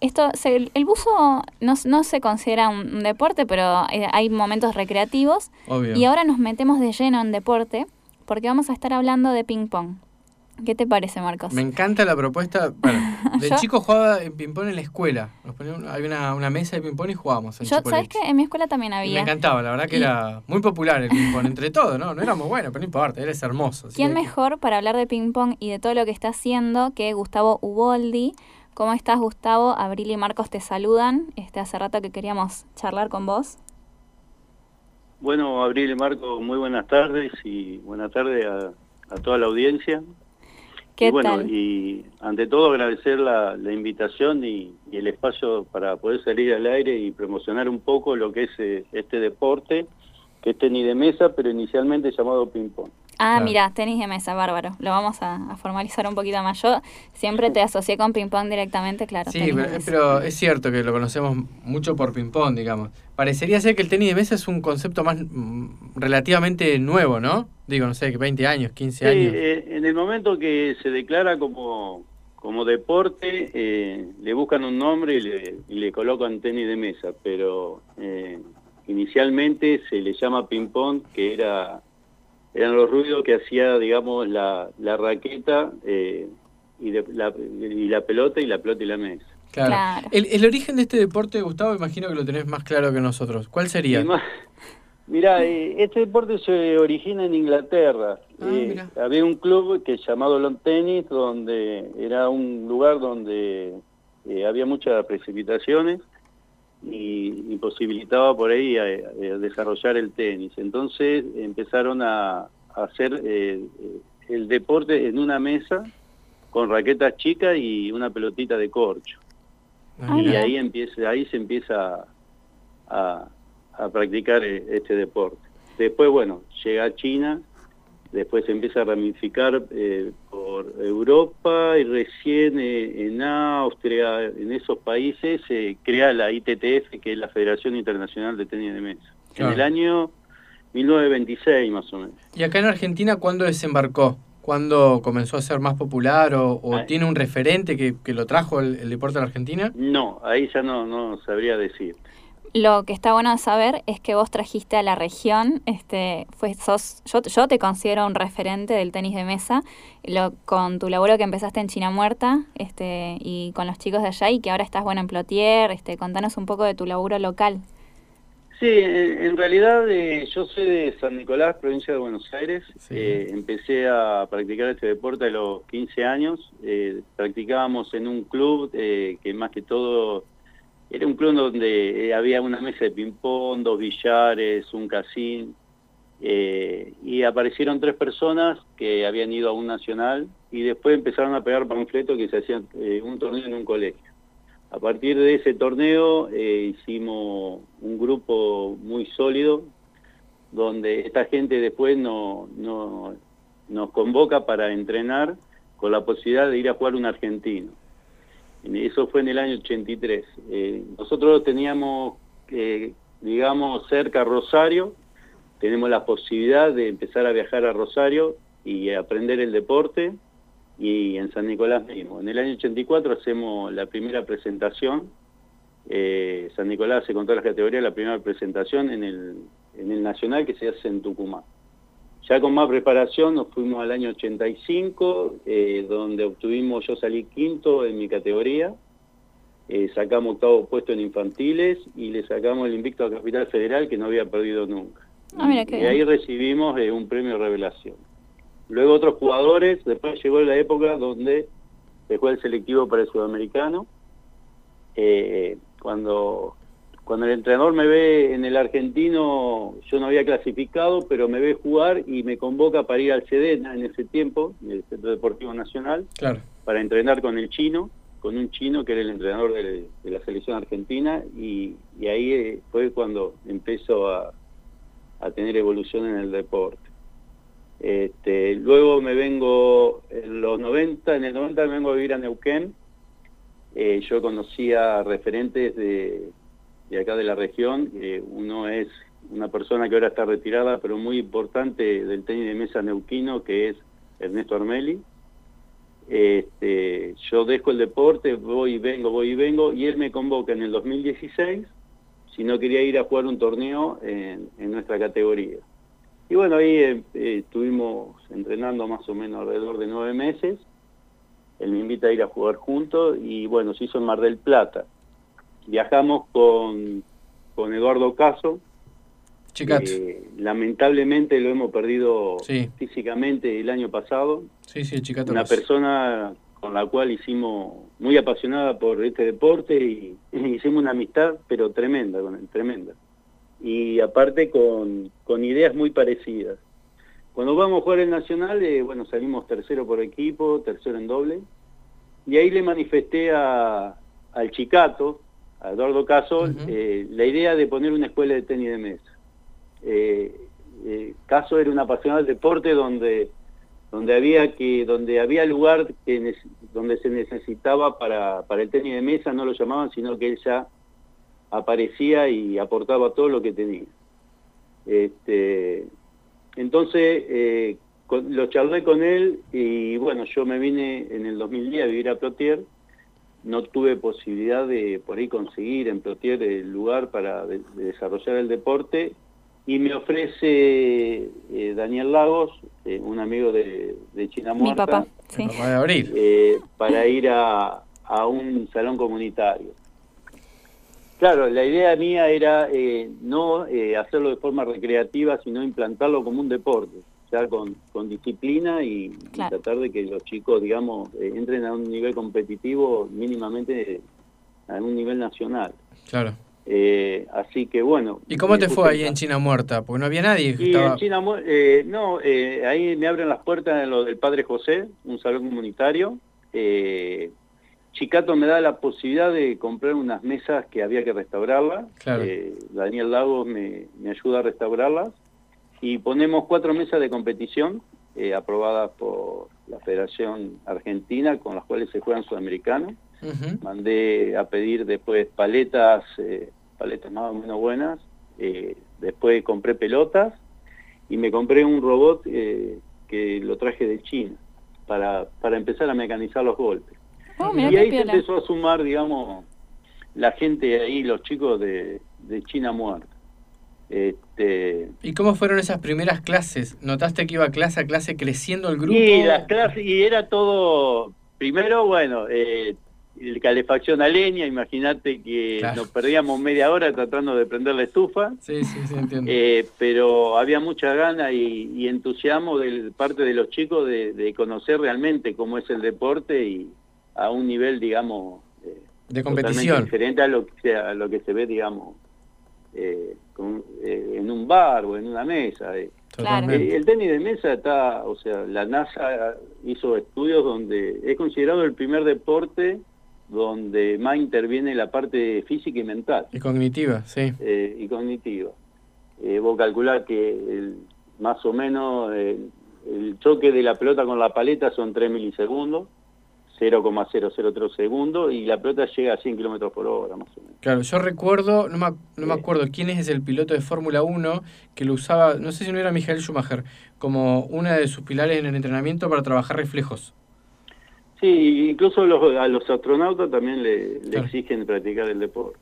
Esto, se- el buzo no, no se considera un, un deporte, pero eh, hay momentos recreativos. Obvio. Y ahora nos metemos de lleno en deporte porque vamos a estar hablando de ping pong. ¿Qué te parece, Marcos? Me encanta la propuesta. Bueno, de chico jugaba en ping-pong en la escuela. Nos ponían, había una, una mesa de ping-pong y jugábamos en Yo, ¿sabes qué? En mi escuela también Y me había. encantaba, la verdad que Y- era muy popular el ping-pong entre todos, ¿no? No éramos buenos, pero no importa, eres hermoso. ¿Quién que- mejor para hablar de ping pong y de todo lo que está haciendo que Gustavo Uboldi? ¿Cómo estás, Gustavo? Abril y Marcos te saludan. Este, hace rato que queríamos charlar con vos. Bueno, Abril y Marco, muy buenas tardes y buenas tardes a, a toda la audiencia. ¿Qué y bueno, tal? y ante todo agradecer la, la invitación y, y el espacio para poder salir al aire y promocionar un poco lo que es eh, este deporte, que es tenis de mesa, pero inicialmente llamado ping-pong. Ah, Claro. mira, tenis de mesa, bárbaro. Lo vamos a, a formalizar un poquito más. Yo siempre te asocié con ping pong directamente, claro. Sí, pero, es cierto que lo conocemos mucho por ping-pong, digamos. Parecería ser que el tenis de mesa es un concepto más mm, relativamente nuevo, ¿no? Digo, no sé, que 20 años, 15 Sí, años. eh, en el momento que se declara como, como deporte, eh, le buscan un nombre y le, y le colocan tenis de mesa, pero eh, inicialmente se le llama ping-pong, que era eran los ruidos que hacía, digamos, la, la raqueta eh, y, de- la, y la pelota y la pelota y la mesa. Claro. Claro. El, el origen de este deporte, Gustavo, imagino que lo tenés más claro que nosotros. ¿Cuál sería? Más- Mira, eh, este deporte se origina en Inglaterra. Ah, Eh, había un club que llamado Lawn Tennis, donde era un lugar donde eh, había muchas precipitaciones y imposibilitaba por ahí a, a desarrollar el tenis. Entonces empezaron a, a hacer eh, eh, el deporte en una mesa con raquetas chicas y una pelotita de corcho. Ah, y ahí empieza ahí se empieza a, a practicar eh, este deporte. Después bueno llega a China después se empieza a ramificar eh, por Europa y recién eh, en Austria en esos países se crea la ITTF que es la Federación Internacional de Tenis de Mesa Claro. en el año 1926 más o menos ¿Y acá en Argentina cuándo desembarcó? ¿Cuándo comenzó a ser más popular o, o Ah. tiene un referente que, que lo trajo el, el deporte a la Argentina? no ahí ya no no sabría decir Lo que está bueno de saber es que vos trajiste a la región, este, fue, sos, yo, yo te considero un referente del tenis de mesa, lo, con tu laburo que empezaste en China Muerta, este, y con los chicos de allá, y que ahora estás bueno en Plotier, este, contanos un poco de tu laburo local. Sí, en, en realidad eh, yo soy de San Nicolás, provincia de Buenos Aires. Sí. Eh, empecé a practicar este deporte a los 15 años. Eh, practicábamos en un club eh, que más que todo era un club donde eh, había una mesa de ping-pong, dos billares, un casín. eh, y aparecieron tres personas que habían ido a un nacional y después empezaron a pegar panfletos que se hacían eh, un torneo en un colegio. A partir de ese torneo hicimos un grupo muy sólido, donde esta gente después no, no- nos convoca para entrenar con la posibilidad de ir a jugar un argentino. Eso fue en el año 83. Eh, nosotros teníamos, eh, digamos, cerca Rosario, tenemos la posibilidad de empezar a viajar a Rosario y aprender el deporte y en San Nicolás mismo. En el año 84 hacemos la primera presentación, eh, San Nicolás se contó las categorías, la primera presentación en el, en el Nacional que se hace en Tucumán. Ya con más preparación nos fuimos al año 85, eh, donde obtuvimos, yo salí quinto en mi categoría, eh, sacamos octavo puesto en infantiles y le sacamos el invicto a Capital Federal que no había perdido nunca. Ah, mira qué y ahí recibimos eh, un premio revelación. Luego otros jugadores, después llegó la época donde dejó el selectivo para el sudamericano. Cuando, cuando el entrenador me ve en el argentino, yo no había clasificado, pero me ve jugar y me convoca para ir al Sedena en ese tiempo, en el Centro Deportivo Nacional, Claro. para entrenar con el chino, con un chino que era el entrenador de, de la selección argentina, y, y ahí eh, fue cuando empezó a, a tener evolución en el deporte. Este, luego me vengo en los 90, en el 90 me vengo a vivir a Neuquén. Eh, yo conocía referentes de, de acá de la región. Eh, uno es una persona que ahora está retirada, pero muy importante del tenis de mesa neuquino, que es Ernesto Armeli. Este, yo dejo el deporte, voy y vengo, voy y vengo, y él me convoca en el 2016 si no quería ir a jugar un torneo en, nuestra categoría. Y bueno, ahí eh, eh, estuvimos entrenando más o menos alrededor de nueve meses. Él me invita a ir a jugar juntos y bueno, se hizo en Mar del Plata. Viajamos con, con Eduardo Caso. Eh, lamentablemente lo hemos perdido físicamente el año pasado. Sí, sí, Chicato. Una persona con la cual hicimos, muy apasionada por este deporte y, hicimos una amistad, pero tremenda con él, tremenda. Y aparte con, con ideas muy parecidas. Cuando vamos a jugar el Nacional, eh, bueno, salimos tercero por equipo, tercero en doble, y ahí le manifesté a, al Chicato, a Eduardo Caso, eh, la idea de poner una escuela de tenis de mesa. Eh, Caso era un apasionado del deporte donde donde había que donde había lugar que donde se necesitaba para, para el tenis de mesa no lo llamaban sino que él ya aparecía y aportaba todo lo que tenía este entonces eh, lo charlé con él y bueno yo me vine en el 2010 a vivir a Plotier no tuve posibilidad de por ahí conseguir en Plotier el lugar para desarrollar el deporte y me ofrece eh, Daniel Lagos, eh, un amigo de, China Muerta, papá, sí. Eh, para ir a, un salón comunitario. Claro, la idea mía era no hacerlo de forma recreativa, sino implantarlo como un deporte, ya con, con disciplina y, tratar de que los chicos, digamos, entren a un nivel competitivo mínimamente a un nivel nacional. Claro. Eh, así que bueno. ¿Y cómo te fue ahí en China Muerta? Porque no había nadie. Y en China eh, no, eh, ahí me abren las puertas en lo del Padre José, un salón comunitario. Eh, Chicato me da la posibilidad de comprar unas mesas que había que restaurarlas. Daniel Lagos me, me, ayuda a restaurarlas. Y ponemos cuatro mesas de competición aprobadas por la Federación Argentina, con las cuales se juegan sudamericanos. Mandé a pedir después paletas paletas más o menos buenas. Eh, después compré pelotas y me compré un robot eh, que lo traje de China para, para empezar a mecanizar los golpes. Oh, y ahí se empezó a sumar, digamos, la gente ahí, los chicos de, de China muerta. Este... ¿Y cómo fueron esas primeras clases? ¿Notaste que iba clase a clase creciendo el grupo? Y las clases, y era todo, primero, bueno, eh, calefacción a leña, imagínate que nos perdíamos media hora tratando de prender la estufa. Sí, sí, sí, entiendo. Eh, pero había mucha gana y, entusiasmo de parte de los chicos de, conocer realmente cómo es el deporte y a un nivel, digamos, eh, de competición diferente a lo que, a lo que se ve, digamos, eh, en un bar o en una mesa. el tenis de mesa está, o sea, la NASA hizo estudios donde es considerado el primer deporte donde más interviene la parte física y mental. Y cognitiva, sí. Eh, y cognitiva. Eh, vos calculás que el, más o menos el, choque de la pelota con la paleta son 3 milisegundos, 0,003 segundos, y la pelota llega a 100 kilómetros por hora, más o menos. Claro, yo recuerdo, no me, no me acuerdo quién es el piloto de Fórmula 1 que lo usaba, no sé si no era Michael Schumacher, como una de sus pilares en el entrenamiento para trabajar reflejos. Sí, incluso a los astronautas también le, exigen practicar el deporte.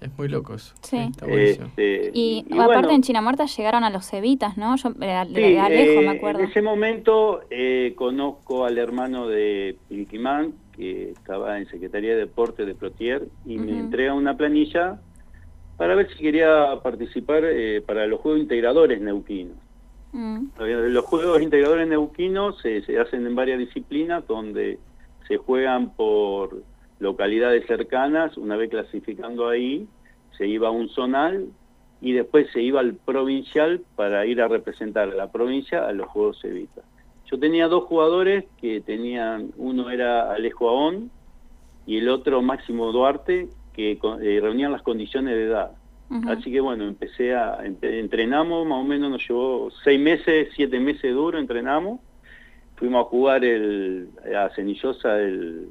Es muy loco eso. Sí. Este, y, aparte en China Muerta llegaron a los cevitas, ¿no? Yo de, lejos me acuerdo. En ese momento eh, conozco al hermano de Piriquimán, que estaba en Secretaría de Deporte de Plotier, y me entrega una planilla para ver si quería participar eh, para los Juegos Integradores Neuquinos. Mm. Los Juegos Integradores Neuquinos se, se hacen en varias disciplinas donde se juegan por localidades cercanas, una vez clasificando ahí, se iba a un zonal y después se iba al provincial para ir a representar a la provincia a los Juegos Evita. Yo tenía dos jugadores que tenían, uno era Alejo Aón y el otro Máximo Duarte, que eh, reunían las condiciones de edad. Así que bueno, empecé a, entrenamos, más o menos nos llevó seis meses, siete meses duro, entrenamos, fuimos a jugar el, a Cenillosa el,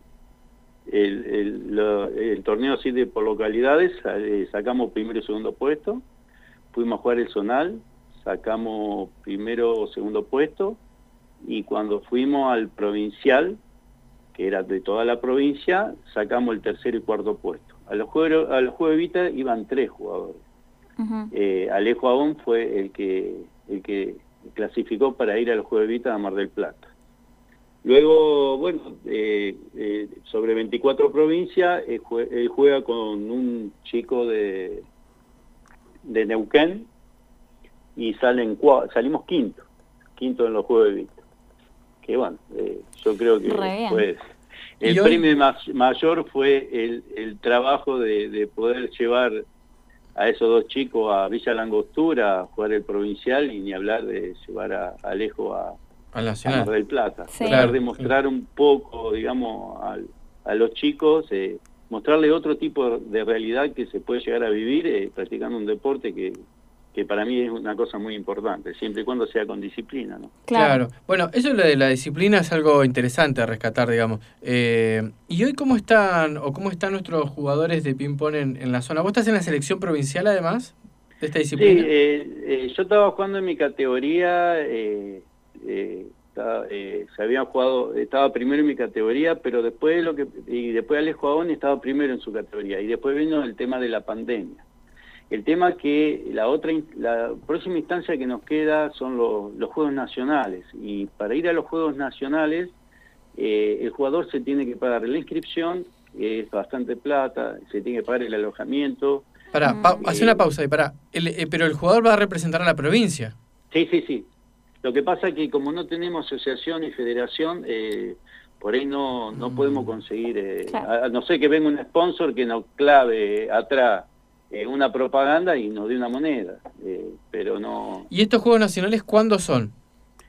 el, torneo así de por localidades, sacamos primero y segundo puesto, fuimos a jugar el zonal, sacamos primero o segundo puesto, y cuando fuimos al provincial, que era de toda la provincia, sacamos el tercer y cuarto puesto. A los Juegos, a los juegos Evita iban tres jugadores. Eh, Alejo Aón fue el que, el que clasificó para ir a los Juegos Evita a Mar del Plata. Luego, bueno, eh, eh, sobre 24 provincias, él juega con un chico de, de Neuquén y salen salimos quinto, quinto en los Juegos de Vista. Que bueno, eh, yo creo que pues, el premio mayor fue el, el trabajo de, poder llevar a esos dos chicos a Villa Langostura a jugar el provincial y ni hablar de llevar a Alejo a, a la Mar del Plata. Para demostrar un poco, digamos, a, los chicos, eh, mostrarle otro tipo de realidad que se puede llegar a vivir eh, practicando un deporte que, que para mí es una cosa muy importante, siempre y cuando sea con disciplina. ¿no? Claro. Bueno, eso de la disciplina es algo interesante a rescatar, digamos. Eh, ¿Y hoy cómo están o cómo están nuestros jugadores de ping-pong en, en, la zona? ¿Vos estás en la selección provincial además de esta disciplina? Sí, yo estaba jugando en mi categoría eh, eh, se habían jugado, estaba primero en mi categoría, pero después lo que y después Alejo Aón estaba primero en su categoría y después vino el tema de la pandemia. El tema que la otra la próxima instancia que nos queda son los, los Juegos Nacionales y para ir a los Juegos Nacionales eh, el jugador se tiene que pagar la inscripción, que es bastante plata, se tiene que pagar el alojamiento. Para, hace una pausa y para, pero el jugador va a representar a la provincia. Sí, sí, sí. Lo que pasa es que como no tenemos asociación y federación, eh, por ahí no, no mm. podemos conseguir, eh, a, no sé que venga un sponsor que nos clave atrás eh, una propaganda y nos dé una moneda, pero no... ¿Y estos Juegos Nacionales cuándo son?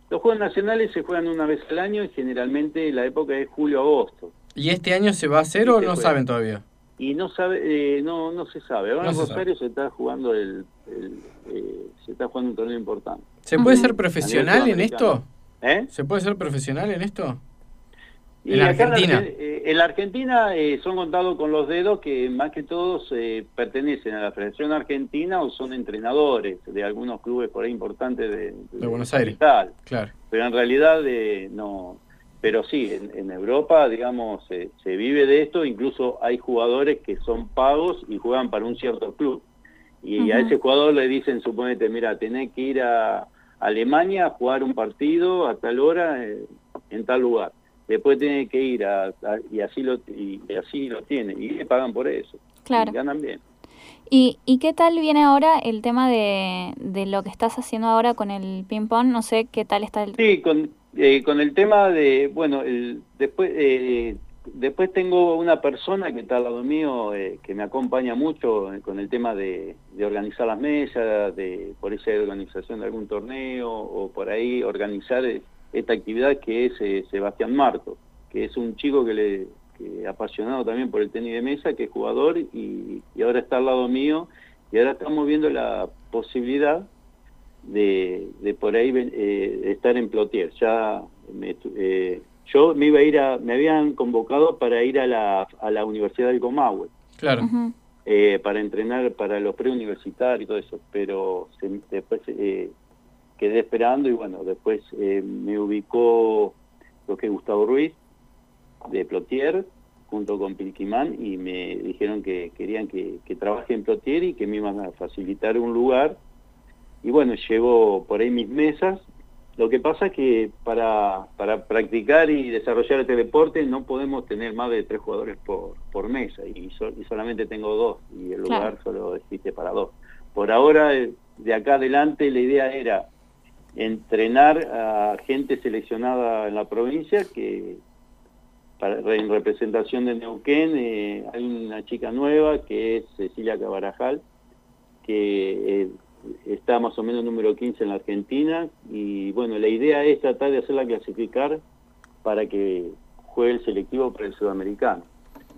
Los Juegos Nacionales se juegan una vez al año y generalmente la época es julio-agosto. ¿Y este año se va a hacer o no saben todavía? Y no sabe, no, no se sabe. Ahora en Rosario se está jugando el, se está jugando un torneo importante. ¿Se puede ser profesional en esto? ¿Eh? ¿Se puede ser profesional en esto? en Argentina. En, la Argentina eh, son contados con los dedos que más que todos eh, pertenecen a la Federación Argentina o son entrenadores de algunos clubes por ahí importantes de, Buenos Aires. Claro. Pero en realidad no. Pero sí, en, Europa, digamos, se vive de esto. Incluso hay jugadores que son pagos y juegan para un cierto club. Y a ese jugador le dicen, suponete, mira, tenés que ir a Alemania a jugar un partido a tal hora eh, en tal lugar. Después tiene que ir a, y así lo y, así lo tiene y le pagan por eso. Claro. Y ganan bien. ¿Y, ¿Y qué tal viene ahora el tema de, de lo que estás haciendo ahora con el ping pong? No sé qué tal está el... Sí, con, eh, con el tema de, bueno, el, después eh, después tengo una persona que está al lado mío, eh, que me acompaña mucho eh, con el tema de, organizar las mesas, de por esa organización de algún torneo o por ahí organizar eh, esta actividad que es Sebastián Marto, que es un chico que le apasionado también por el tenis de mesa, que es jugador y, ahora está al lado mío y ahora estamos viendo la posibilidad de, de por ahí estar en Plotier. Ya me, yo me iba a ir a, me habían convocado para ir a la, a la Universidad del Comahue. Claro. Eh, para entrenar para los preuniversitarios y todo eso, pero después eh, quedé esperando y bueno, después eh, me ubicó lo que es Gustavo Ruiz de Plotier junto con Pilquimán y me dijeron que querían que, que trabaje en Plotier y que me iban a facilitar un lugar y bueno, llevo por ahí mis mesas lo que pasa es que para, para practicar y desarrollar este deporte no podemos tener más de tres jugadores por, por mesa y, solamente tengo dos y el lugar solo existe para dos. Por ahora, eh, de acá adelante, la idea era entrenar a gente seleccionada en la provincia que para, en representación de Neuquén eh, hay una chica nueva que es Cecilia Cabarajal que eh, está más o menos número 15 en la Argentina y bueno, la idea es tratar de hacerla clasificar para que juegue el selectivo para el sudamericano.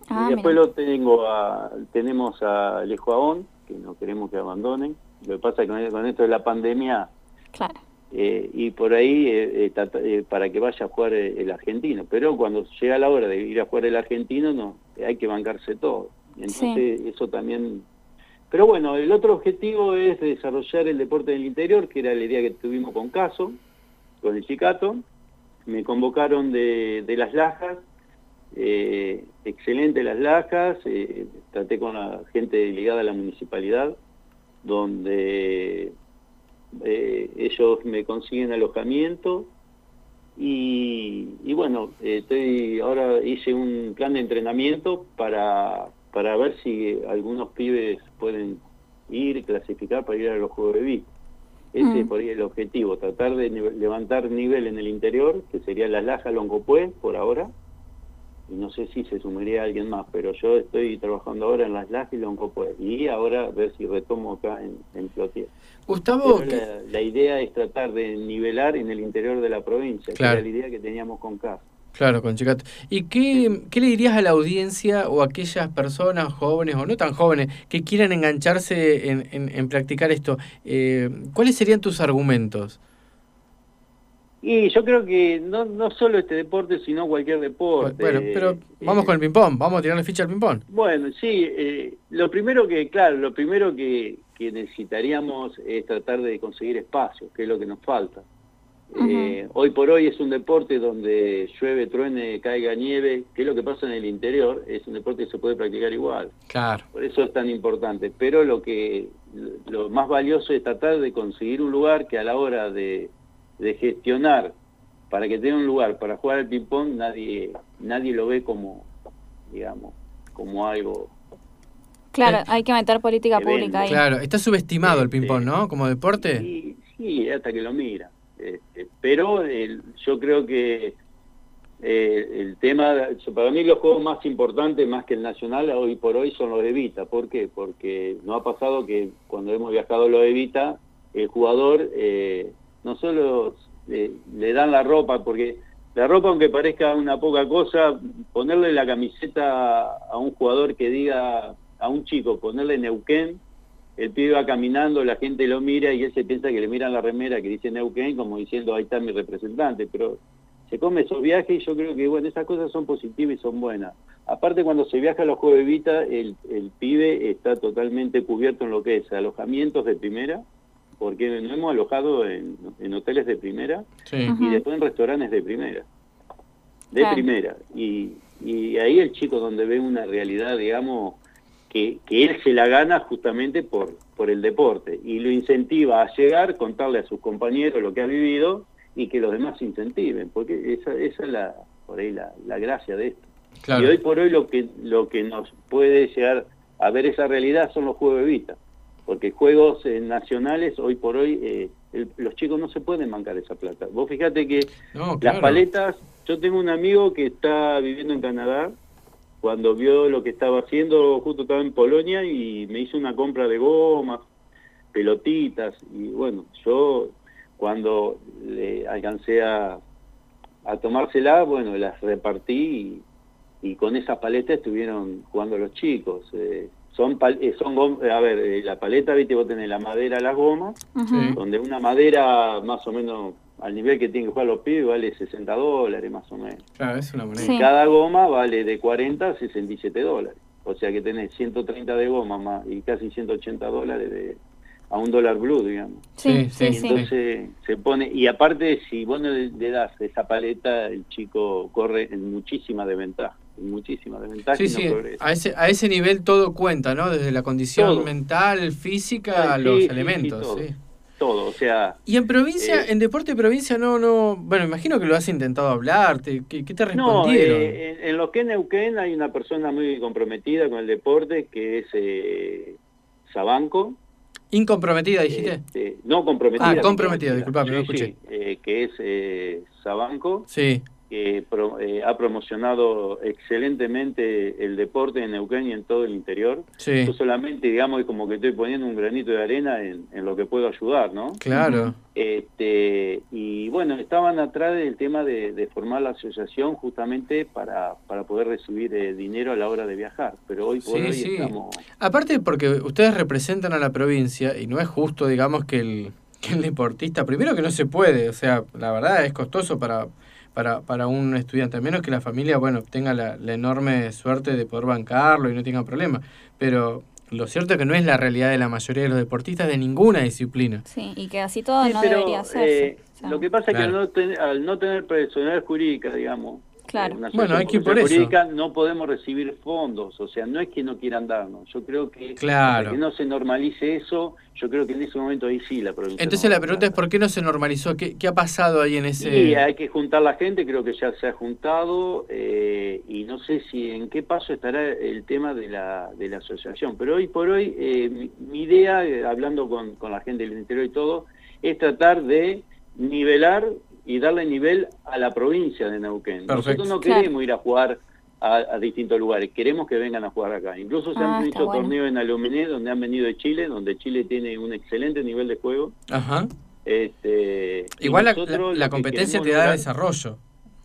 Ah, y después lo tengo a, tenemos a Alejo Aón, que no queremos que abandonen. Lo que pasa es que con esto de la pandemia, claro. Eh, y por ahí eh, eh, para que vaya a jugar el, argentino. Pero cuando llega la hora de ir a jugar el argentino, no hay que bancarse todo. Entonces eso también pero bueno, el otro objetivo es desarrollar el deporte del interior, que era la idea que tuvimos con Caso, con el Chicato. Me convocaron de, Las Lajas Eh, excelente las lajas, eh, traté con la gente ligada a la municipalidad, donde eh, ellos me consiguen alojamiento y, y bueno, estoy ahora hice un plan de entrenamiento para, para ver si algunos pibes pueden ir, clasificar para ir a los Juegos de. Ese Mm. por ahí el objetivo, tratar de nive- levantar nivel en el interior, que sería las Lajas Longopué por ahora, y no sé si se sumaría alguien más, pero yo estoy trabajando ahora en las Lajas y Longopué, y ahora ver si retomo acá en, en Plotier. Gustavo, Pero ¿qué- la, la idea es tratar de nivelar en el interior de la provincia, Claro. que era la idea que teníamos con CAS. Claro, con Chicato. ¿Y qué, qué le dirías a la audiencia o a aquellas personas jóvenes o no tan jóvenes que quieran engancharse en, en- en practicar esto? Eh, ¿Cuáles serían tus argumentos? Y yo creo que no, no solo este deporte, sino cualquier deporte. Bueno, pero vamos Eh, con el ping-pong, vamos a tirarle ficha al ping-pong. Bueno, sí, eh, lo primero que, claro, lo primero que, que necesitaríamos es tratar de conseguir espacios, que es lo que nos falta. Eh, hoy por hoy es un deporte donde llueve, truene, caiga nieve, que es lo que pasa en el interior, es un deporte que se puede practicar igual. Claro, Por eso es tan importante. Pero lo que lo más valioso es tratar de conseguir un lugar que a la hora de, de gestionar para que tenga un lugar para jugar al ping-pong, nadie, nadie lo ve como, digamos, como algo. Claro, hay que meter política pública ahí. claro. Está subestimado el Este, ping-pong, ¿no? Como deporte. Sí, sí, hasta que lo mira. Este, pero yo creo que eh, el tema, para mí los juegos más importantes, más que el nacional, hoy por hoy son los de Vita. ¿Por qué? Porque no ha pasado que cuando hemos viajado los de Vita, el jugador eh, no solo le dan la ropa, porque la ropa, aunque parezca una poca cosa, ponerle la camiseta a un jugador que diga, a un chico, ponerle Neuquén, el pibe va caminando, la gente lo mira y él se piensa que le miran la remera que dice Neuquén como diciendo ahí está mi representante, pero se come esos viajes y yo creo que bueno, esas cosas son positivas y son buenas. Aparte cuando se viaja a los Juegos de Vita, el, el pibe está totalmente cubierto en lo que es alojamientos de primera, porque nos hemos alojado en, en hoteles de primera Sí. Y después en restaurantes de primera. De Claro. primera. Y, y ahí el chico donde ve una realidad, digamos, que, que él se la gana justamente por, por el deporte y lo incentiva a llegar, contarle a sus compañeros lo que ha vivido y que los demás se incentiven, porque esa, esa es la, por ahí la, la gracia de esto. Claro. Y hoy por hoy lo que, lo que nos puede llegar a ver esa realidad son los juegos de vista, porque juegos eh, nacionales hoy por hoy eh, el- los chicos no se pueden mancar esa plata. Vos fíjate que No, las paletas, yo tengo un amigo que está viviendo en Canadá, cuando vio lo que estaba haciendo, justo estaba en Polonia y me hizo una compra de gomas, pelotitas, y bueno, yo cuando le alcancé a, a tomársela, bueno, las repartí y, y con esas paletas estuvieron jugando los chicos. Eh, son, eh, son gom- a ver, eh, la paleta, viste, vos tenés la madera, las gomas, donde una madera más o menos al nivel que tienen que jugar los pibes vale 60 dólares más o menos. Claro, es una moneda. Sí. Cada goma vale de 40 a 67 dólares. O sea que tenés 130 de goma más y casi 180 dólares de, a un dólar blue, digamos. Sí, Sí, sí. Entonces se pone, y aparte si vos no le, das esa paleta, el chico corre en muchísima desventaja, en muchísima desventaja Sí, y no sí, progresa. a ese, a ese nivel todo cuenta, ¿no? Desde la condición Todo. mental, física, a Sí, los elementos. sí. Todo, o sea, Y en provincia, Eh, en deporte de provincia, no, no, bueno, imagino que lo has intentado hablar, te- ¿qué, te No, respondieron? eh, en, en lo que es Neuquén hay una persona muy comprometida con el deporte que es eh, Sabanco. Incomprometida, dijiste. Este, no comprometida. Ah, comprometida, disculpame, no Sí, sí, eh, que es eh, Sabanco, Sí, que pro- eh, ha promocionado excelentemente el deporte en Neuquén y en todo el interior. sí, Yo solamente, digamos, como que estoy poniendo un granito de arena en, en lo que puedo ayudar, ¿no? claro. Este, y bueno, estaban atrás del tema de, de formar la asociación justamente para, para poder recibir eh, dinero a la hora de viajar. Pero hoy por Sí, hoy sí. estamos... Aparte porque ustedes representan a la provincia y no es justo, digamos, que el, que el deportista, primero que no se puede, o sea, la verdad es costoso para, para, para un estudiante, al menos que la familia, bueno, tenga la, la enorme suerte de poder bancarlo y no tenga problema. Pero lo cierto es que no es la realidad de la mayoría de los deportistas de ninguna disciplina. Sí, y que así todo Sí, no pero, debería hacerse. eh, O sea, lo que pasa es que al no, tener, al no tener personalidad jurídica, digamos, Claro. Una Bueno, hay que ir por eso. jurídica no podemos recibir fondos, o sea, no es que no quieran darnos. Yo creo que Claro. que no se normalice eso, yo creo que en ese momento ahí sí la provincia. Entonces no la pregunta es por qué no se normalizó, qué, qué ha pasado ahí en ese... Sí, hay que juntar la gente, creo que ya se ha juntado eh, y no sé si en qué paso estará el tema de la, de la asociación, pero hoy por hoy eh, mi, mi idea, eh, hablando con, con la gente del interior y todo, es tratar de nivelar y darle nivel a la provincia de Neuquén. Perfecto. Nosotros no Claro. queremos ir a jugar a, a distintos lugares, queremos que vengan a jugar acá. Incluso se Ah, han hecho bueno. torneos en Aluminé donde han venido de Chile, donde Chile tiene un excelente nivel de juego. Ajá. Este, Igual la, competencia te da lograr- desarrollo.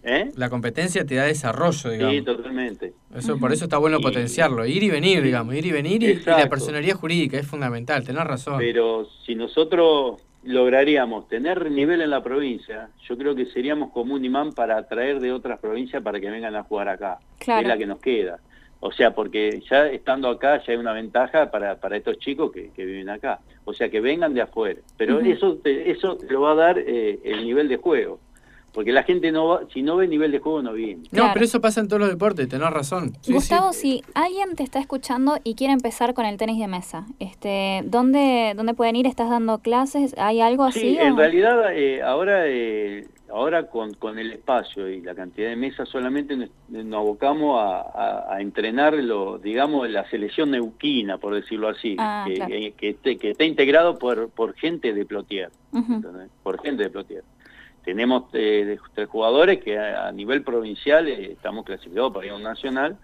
¿Eh? La competencia te da desarrollo, digamos. Sí, totalmente. Eso, por eso está bueno Y- potenciarlo, ir y venir, digamos, ir y venir y, y la personalidad jurídica es fundamental, tenés razón. Pero si nosotros lograríamos tener nivel en la provincia, yo creo que seríamos como un imán para atraer de otras provincias para que vengan a jugar acá. que. Es la que nos queda. O sea, porque ya estando acá ya hay una ventaja para, para estos chicos que, que viven acá. O sea, que vengan de afuera. Pero eso te- eso lo va a dar eh, el nivel de juego. Porque la gente no va, si no ve nivel de juego no viene. No, Claro. pero eso pasa en todos los deportes, tenés razón. Sí, Gustavo, sí. si alguien te está escuchando y quiere empezar con el tenis de mesa, este, ¿dónde, dónde pueden ir? ¿Estás dando clases? ¿Hay algo así? Sí, o- en realidad eh, ahora eh, ahora con, con el espacio y la cantidad de mesas solamente nos, nos abocamos a, a- a entrenar lo, digamos, la selección neuquina, por decirlo así, Ah, que, claro. que, que esté, que esté integrado por, por gente de Plotier, por gente de Plotier. Tenemos eh, jugadores que a, a nivel provincial eh, estamos clasificados para ir a un nacional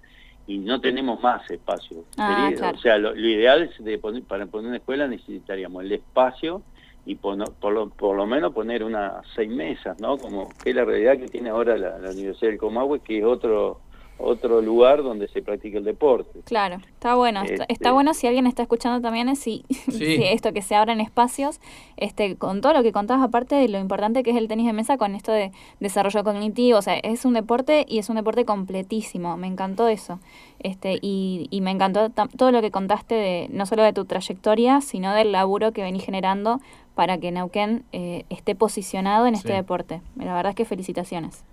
y no tenemos más espacio. Ah, claro. O sea, lo, lo ideal es de poner, para poner una escuela necesitaríamos el espacio y pono- por, lo, por lo menos poner unas seis mesas, ¿no? Como que es la realidad que tiene ahora la, la Universidad del Comahue, que es otro otro lugar donde se practica el deporte. Claro, está bueno. Está, Este- está bueno si alguien está escuchando también, es si, si esto que se abran espacios, este, con todo lo que contabas aparte de lo importante que es el tenis de mesa con esto de desarrollo cognitivo, o sea, es un deporte y es un deporte completísimo, me encantó eso. Este, y, y me encantó todo lo que contaste de no solo de tu trayectoria, sino del laburo que venís generando para que Neuquén eh, esté posicionado en este Sí. deporte. La verdad es que felicitaciones.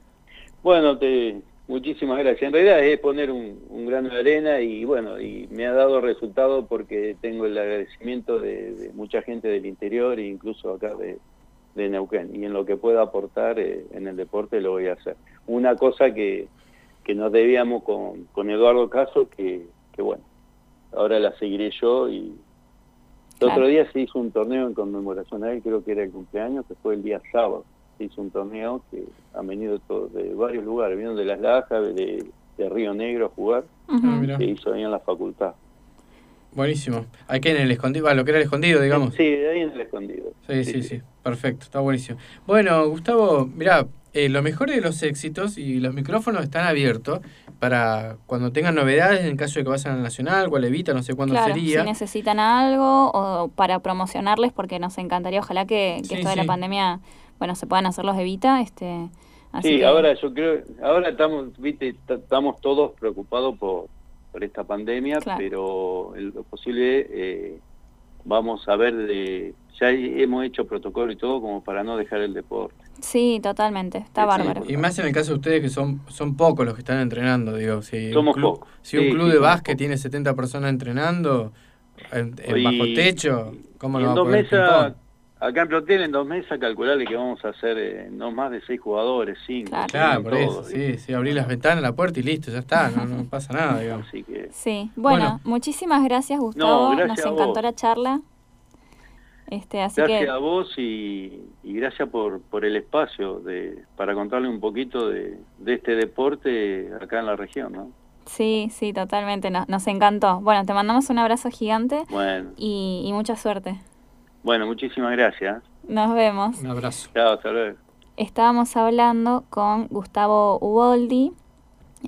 Bueno, te, muchísimas gracias. En realidad es poner un, un grano de arena y bueno, y me ha dado resultado porque tengo el agradecimiento de, de mucha gente del interior e incluso acá de, de Neuquén. Y en lo que pueda aportar eh, en el deporte lo voy a hacer. Una cosa que, que nos debíamos con, con Eduardo Caso, que, que bueno, ahora la seguiré yo y el Claro. otro día se hizo un torneo en conmemoración a él, creo que era el cumpleaños, que fue el día sábado. Se hizo un torneo que han venido todos de varios lugares, vinieron de Las Lajas, de, de Río Negro a jugar. Ah, mira. se hizo ahí en la facultad. Buenísimo. Aquí en el escondido, ah, lo que era el escondido, digamos. Sí, ahí en el escondido. Sí, sí, sí. Perfecto, está buenísimo. Bueno, Gustavo, mira, eh, lo mejor de los éxitos y los micrófonos están abiertos para cuando tengan novedades en caso de que vayan al Nacional, Gualevita, no sé cuándo Claro, sería. si necesitan algo o para promocionarles, porque nos encantaría, ojalá que, que Sí, esto de la pandemia, bueno, se puedan hacer los Evita, este, así Sí, que- ahora yo creo, ahora estamos, viste, estamos todos preocupados por, por esta pandemia, Claro. pero en lo posible eh, vamos a ver de, ya hemos hecho protocolo y todo como para no dejar el deporte. sí, totalmente, está Sí, bárbaro. Y más en el caso de ustedes que son son pocos los que están entrenando, digo, si Somos un club, pocos. si un Sí, club sí, de básquet tiene 70 personas entrenando en, bajo techo, ¿cómo y lo va en a dos poder? Acá en Plotel, en dos mesas, calcularle que vamos a hacer eh, no más de seis jugadores, cinco. Claro. Eso, sí, sí, abrir las ventanas, la puerta y listo, ya está, no, no pasa nada, digamos. Así que, Sí, bueno, Bueno. muchísimas gracias Gustavo, gracias nos a encantó vos. la charla. Este, así gracias que a vos y, y gracias por, por el espacio de, para contarle un poquito de, de este deporte acá en la región, ¿no? sí, sí, totalmente, nos, nos encantó. Bueno, te mandamos un abrazo gigante Bueno, y, y mucha suerte. Bueno, muchísimas gracias. Nos vemos. Un abrazo. Chao, hasta luego. Estábamos hablando con Gustavo Uboldi,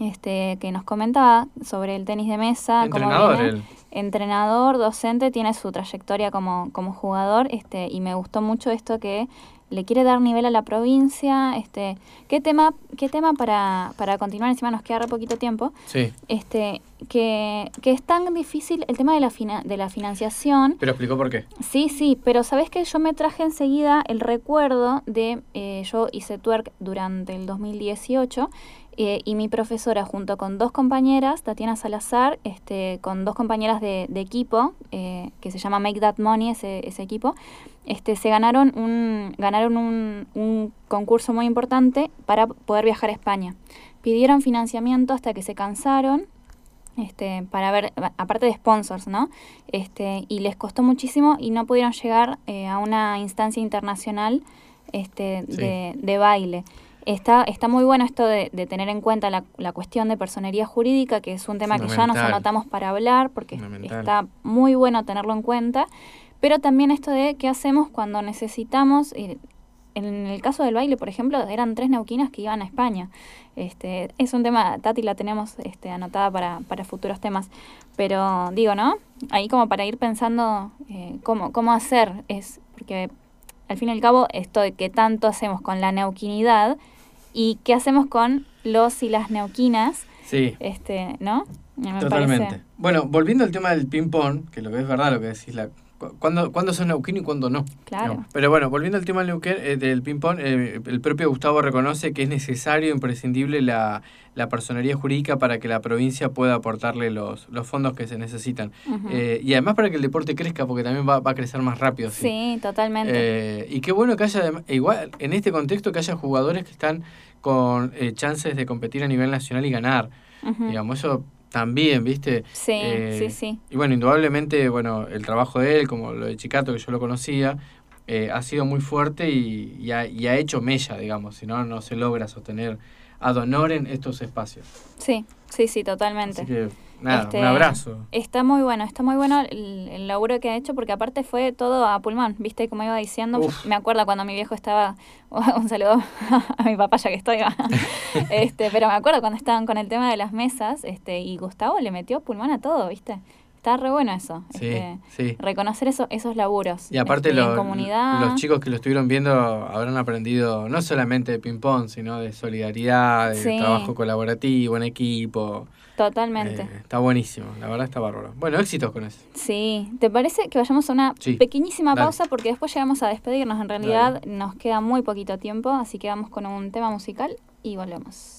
este, que nos comentaba sobre el tenis de mesa, Entrenador, viene. él. entrenador, docente, tiene su trayectoria como, como jugador, este, y me gustó mucho esto que le quiere dar nivel a la provincia, este, qué tema, qué tema para, para continuar, encima nos queda re poquito tiempo, Sí, este, que, que es tan difícil el tema de la fina- de la financiación, pero explicó por qué. Sí, sí, pero sabes que yo me traje enseguida el recuerdo de, eh, yo hice twerk durante el 2018 Eh, y mi profesora, junto con dos compañeras, Tatiana Salazar, este, con dos compañeras de, de equipo, eh, que se llama Make That Money, ese, ese equipo, este, se ganaron, un, ganaron un, un concurso muy importante para poder viajar a España. Pidieron financiamiento hasta que se cansaron este, para ver, aparte de sponsors, ¿no? Este, y les costó muchísimo y no pudieron llegar eh, a una instancia internacional este, Sí. de, de baile. Está, está muy bueno esto de, de tener en cuenta la, la cuestión de personería jurídica, que es un tema que ya nos anotamos para hablar, porque está muy bueno tenerlo en cuenta. Pero también esto de qué hacemos cuando necesitamos, eh, en el caso del baile, por ejemplo, eran tres neuquinas que iban a España. Este, es un tema, Tati la tenemos este, anotada para, para futuros temas. Pero digo, ¿no? Ahí como para ir pensando eh, cómo, cómo hacer, es porque al fin y al cabo esto de qué tanto hacemos con la neuquinidad y qué hacemos con los y las neuquinas, Sí, este, ¿no? Me totalmente. parece- Bueno, volviendo al tema del ping-pong, que lo que es verdad lo que decís, la, ¿cuándo, ¿cuándo sos neuquino y cuándo no? Claro. Pero bueno, volviendo al tema del, neuquén, eh, del ping-pong, eh, el propio Gustavo reconoce que es necesario, imprescindible la, la personería jurídica para que la provincia pueda aportarle los, los fondos que se necesitan. Eh, y además para que el deporte crezca, porque también va, va a crecer más rápido. sí. Sí, totalmente. Eh, y qué bueno que haya, igual en este contexto, que haya jugadores que están con eh, chances de competir a nivel nacional y ganar. Digamos, eso también, ¿viste? Sí, Eh, sí, sí. Y bueno, indudablemente, bueno, el trabajo de él, como lo de Chicato, que yo lo conocía, eh, ha sido muy fuerte y, y ha, y ha hecho mella, digamos, si no, no se logra sostener ad honorem estos espacios. Sí, sí, sí, totalmente. Así que, nada, Este, un abrazo. Está muy bueno, está muy bueno el, el laburo que ha hecho porque aparte fue todo a pulmón, ¿viste? Como iba diciendo, Uf. me acuerdo cuando mi viejo estaba, un saludo a mi papá ya que estoy, este, pero me acuerdo cuando estaban con el tema de las mesas este, y Gustavo le metió pulmón a todo, ¿viste? Está re bueno eso, Sí, este, sí. reconocer eso, esos laburos. Y aparte este, en lo- comunidad. los chicos que lo estuvieron viendo habrán aprendido no solamente de ping-pong, sino de solidaridad, de Sí. trabajo colaborativo, en equipo. Totalmente. Eh, está buenísimo, la verdad está bárbaro. Bueno, éxitos con eso. Sí, ¿te parece que vayamos a una Sí, pequeñísima dale. pausa? Porque después llegamos a despedirnos. En realidad nos queda muy poquito tiempo, así que vamos con un tema musical y volvemos.